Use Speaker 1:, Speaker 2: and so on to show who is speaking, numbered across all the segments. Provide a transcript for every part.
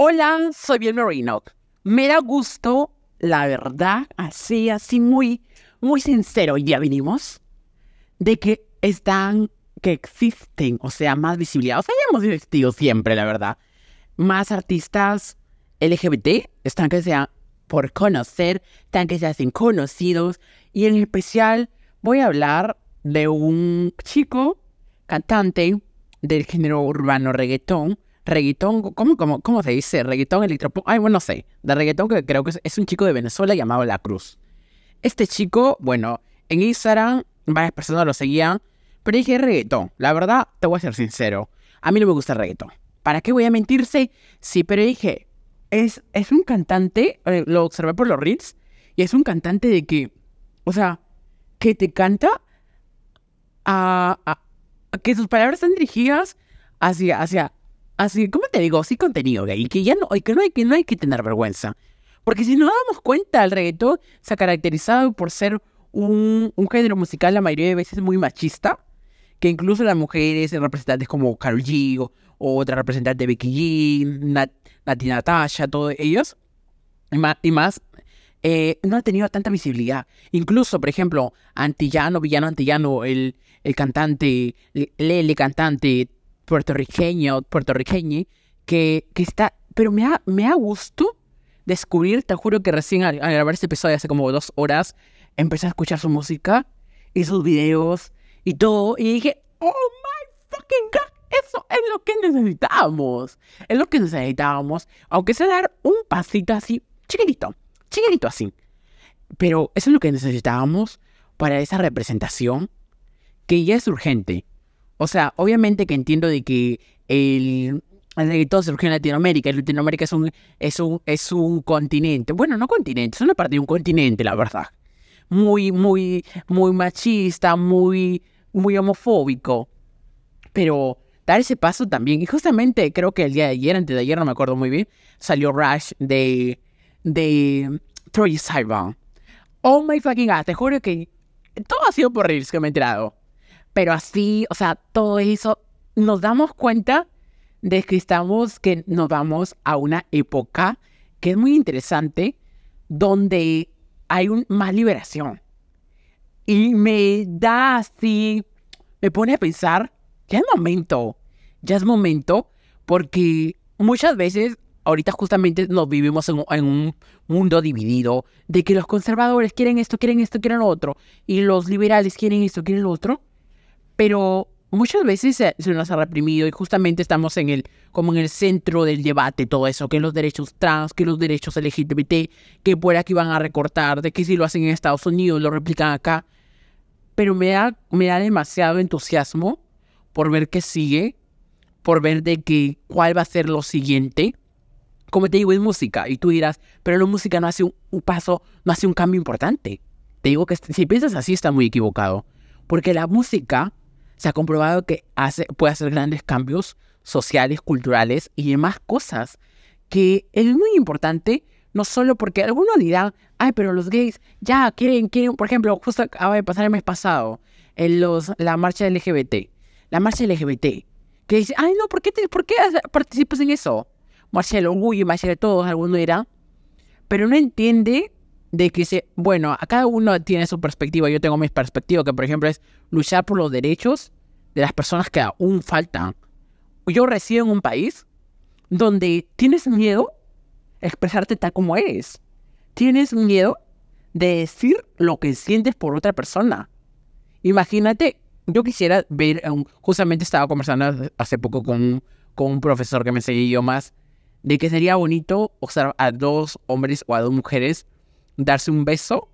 Speaker 1: Hola, soy Biel Merino. Me da gusto, la verdad, así, así muy, muy sincero, ya vinimos, de que están, que existen, o sea, más visibilidad. O sea, ya hemos existido siempre, la verdad. Más artistas LGBT están que sean por conocer, están que se hacen conocidos. Y en especial voy a hablar de un chico cantante del género urbano reggaetón reggaetón, ¿cómo, cómo, cómo se dice? Reggaetón electropop, ay, bueno, no sé, de reggaetón que creo que es, un chico de Venezuela llamado La Cruz. Este chico, bueno, en Instagram varias personas lo seguían, pero dije reggaetón. La verdad, te voy a ser sincero, a mí no me gusta el reggaetón. ¿Para qué voy a mentirse? Sí, pero dije, es, es un cantante, eh, lo observé por los reels, y es un cantante de que, o sea, que te canta a, a, que sus palabras están dirigidas hacia, hacia, Así, ¿cómo te digo? Sí contenido gay, que ya no, que no, hay, que no hay que tener vergüenza. Porque si nos damos cuenta, el reggaetón se ha caracterizado por ser un, un género musical la mayoría de veces muy machista, que incluso las mujeres, representantes como Karol G o, otra representante Becky G, Nat, Nati todos ellos, y más, y más eh, no ha tenido tanta visibilidad. Incluso, por ejemplo, Antillano, Villano Antillano, el, el cantante, Lele cantante, puertorriqueño, puertorriqueño, que, que está, pero me ha, me ha gusto descubrir, te juro que recién al, grabar este episodio hace como dos horas, empecé a escuchar su música y sus videos y todo, y dije, oh my fucking god, eso es lo que necesitábamos, es lo que necesitábamos, aunque sea dar un pasito así, chiquitito, chiquitito así, pero eso es lo que necesitábamos para esa representación que ya es urgente. O sea, obviamente que entiendo de que el, reggaetón surgió en Latinoamérica. Latinoamérica es un, es, un, es un continente. Bueno, no continente, es una parte de un continente, la verdad. Muy, muy, muy machista, muy, muy homofóbico. Pero dar ese paso también. Y justamente creo que el día de ayer, antes de ayer, no me acuerdo muy bien, salió Rush de, de Troy Sivan. Oh my fucking god, te juro que todo ha sido por Reels que me he enterado. Pero así, o sea, todo eso, nos damos cuenta de que estamos, que nos vamos a una época que es muy interesante, donde hay un, más liberación. Y me da así, me pone a pensar, ya es momento, ya es momento, porque muchas veces, ahorita justamente nos vivimos en, en, un mundo dividido, de que los conservadores quieren esto, quieren esto, quieren lo otro, y los liberales quieren esto, quieren lo otro pero muchas veces se, nos ha reprimido y justamente estamos en el, como en el centro del debate, todo eso, que los derechos trans, que los derechos LGBT, que por aquí van a recortar, de que si lo hacen en Estados Unidos, lo replican acá. Pero me da, me da demasiado entusiasmo por ver qué sigue, por ver de que cuál va a ser lo siguiente. Como te digo, es música. Y tú dirás, pero la música no hace un, un paso, no hace un cambio importante. Te digo que si piensas así, está muy equivocado. Porque la música se ha comprobado que puede hacer grandes cambios sociales, culturales y demás cosas, que es muy importante, no solo porque algunos dirán, ay, pero los gays ya quieren, quieren, por ejemplo, justo acaba de pasar el mes pasado, en los, la marcha LGBT, la marcha LGBT, que dice, ay, no, ¿por qué, ¿por qué participas en eso? Marcha del orgullo, marcha de todos, alguno dirá, pero no entiende de que se, bueno, a cada uno tiene su perspectiva, yo tengo mi perspectiva, que por ejemplo es luchar por los derechos de las personas que aún faltan. Yo resido en un país donde tienes miedo a expresarte tal como eres. Tienes miedo de decir lo que sientes por otra persona. Imagínate, yo quisiera ver, justamente estaba conversando hace poco con, con un profesor que me enseña más de que sería bonito observar a dos hombres o a dos mujeres darse un beso,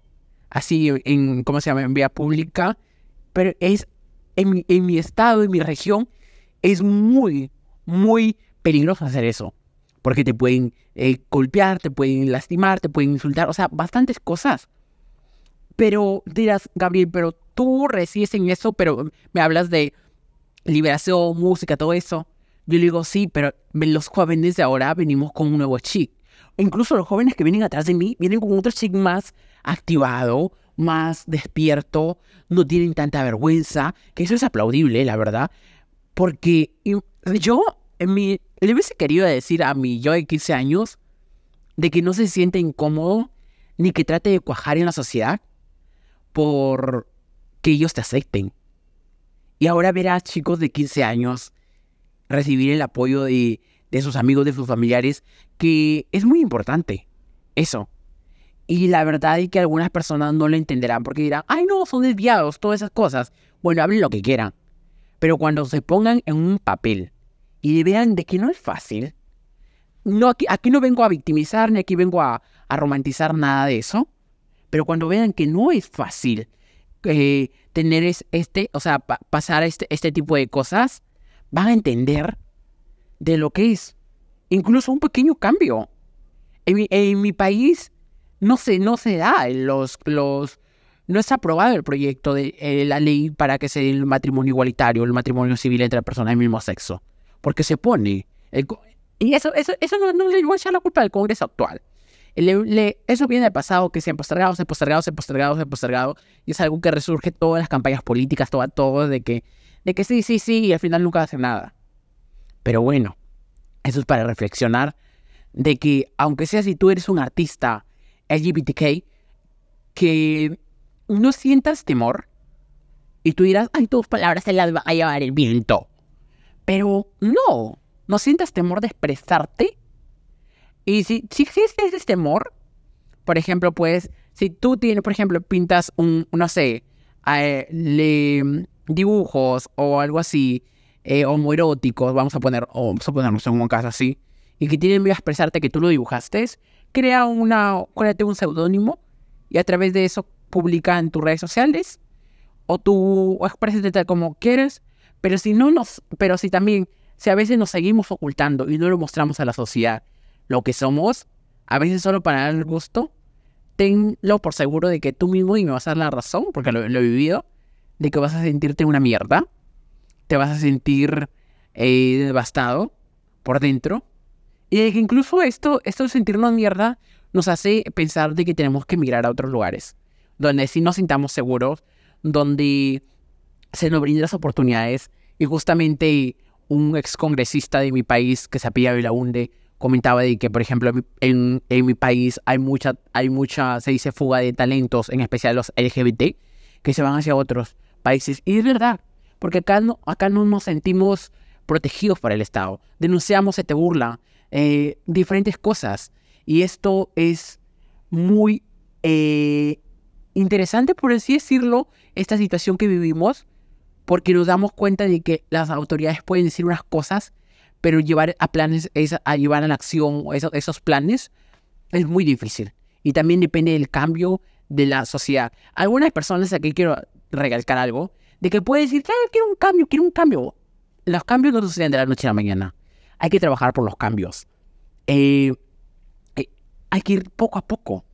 Speaker 1: así en, ¿cómo se llama?, en vía pública, pero es, en en mi estado, en mi región, es muy, muy peligroso hacer eso, porque te pueden eh, golpear, te pueden lastimar, te pueden insultar, o sea, bastantes cosas. Pero dirás, Gabriel, pero tú resides en eso, pero me hablas de liberación, música, todo eso. Yo le digo, sí, pero los jóvenes de ahora venimos con un nuevo chip incluso los jóvenes que vienen atrás de mí vienen con otro chic más activado, más despierto, no tienen tanta vergüenza, que eso es aplaudible, la verdad, porque yo mi, le hubiese querido decir a mi yo de 15 años de que no se siente incómodo ni que trate de cuajar en la sociedad por que ellos te acepten. Y ahora verás chicos de 15 años recibir el apoyo de, de sus amigos, de sus familiares, que es muy importante. Eso. Y la verdad es que algunas personas no lo entenderán porque dirán, ay no, son desviados, todas esas cosas. Bueno, hablen lo que quieran. Pero cuando se pongan en un papel y vean de que no es fácil, no, aquí, aquí no vengo a victimizar ni aquí vengo a, a romantizar nada de eso, pero cuando vean que no es fácil eh, tener este, o sea, pasar este, este tipo de cosas, van a entender de lo que es. Incluso un pequeño cambio. En mi, en mi país no se, no se da los, los, no es aprobado el proyecto de eh, la ley para que se dé el matrimonio igualitario, el matrimonio civil entre personas del mismo sexo. Porque se pone. y eso, eso, eso no, no le voy a la culpa del Congreso actual eso viene del pasado, que se han postergado, se han postergado, se han postergado, se han postergado. Y es algo que resurge todas las campañas políticas, todo, todo, de que, de que sí, sí, sí, y al final nunca hacen nada. Pero bueno, eso es para reflexionar de que, aunque sea si tú eres un artista LGBTK, que no sientas temor y tú dirás, ay, tus palabras se las va a llevar el viento. Pero no, no sientas temor de expresarte y si, si existe ese temor, por ejemplo, pues, si tú tienes, por ejemplo, pintas un, no sé, eh, le, dibujos o algo así, eh, homoeróticos, vamos a poner, o vamos a ponernos en un caso así, y que tienen que expresarte que tú lo dibujaste, crea una, créate un seudónimo y a través de eso publica en tus redes sociales o tú expresate tal como quieres, pero si no nos, pero si también, si a veces nos seguimos ocultando y no lo mostramos a la sociedad lo que somos, a veces solo para dar el gusto, tenlo por seguro de que tú mismo, y me vas a dar la razón, porque lo, he vivido, de que vas a sentirte una mierda, te vas a sentir eh, devastado por dentro, y de que incluso esto, esto de sentirnos mierda, nos hace pensar de que tenemos que emigrar a otros lugares, donde sí nos sintamos seguros, donde se nos brinden las oportunidades, y justamente un ex congresista de mi país que se apellida Vilaunde comentaba de que, por ejemplo, en, en, mi país hay mucha, hay mucha, se dice, fuga de talentos, en especial los LGBT, que se van hacia otros países. Y es verdad, porque acá no, acá no nos sentimos protegidos por el Estado. Denunciamos, se te burla, eh, diferentes cosas. Y esto es muy eh, interesante, por así decirlo, esta situación que vivimos, porque nos damos cuenta de que las autoridades pueden decir unas cosas pero llevar a planes, a llevar a la acción esos, esos planes es muy difícil. Y también depende del cambio de la sociedad. Algunas personas, aquí quiero recalcar algo, de que puede decir, quiero un cambio, quiero un cambio. Los cambios no suceden de la noche a la mañana. Hay que trabajar por los cambios. Eh, eh, hay que ir poco a poco.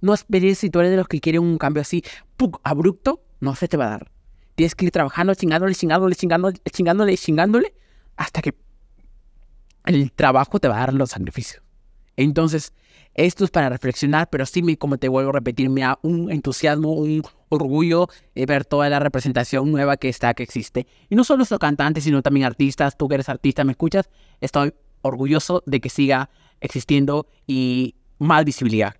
Speaker 1: No esperes si tú de los que quieren un cambio así, abrupto, no se te va a dar. Tienes que ir trabajando, chingándole, chingándole, chingándole, chingándole, chingándole, hasta que el trabajo te va a dar los sacrificios. Entonces, esto es para reflexionar, pero sí, como te vuelvo a repetir, me da un entusiasmo, un orgullo de ver toda la representación nueva que está, que existe. Y no solo los cantantes, sino también artistas. Tú que eres artista, ¿me escuchas? Estoy orgulloso de que siga existiendo y más visibilidad.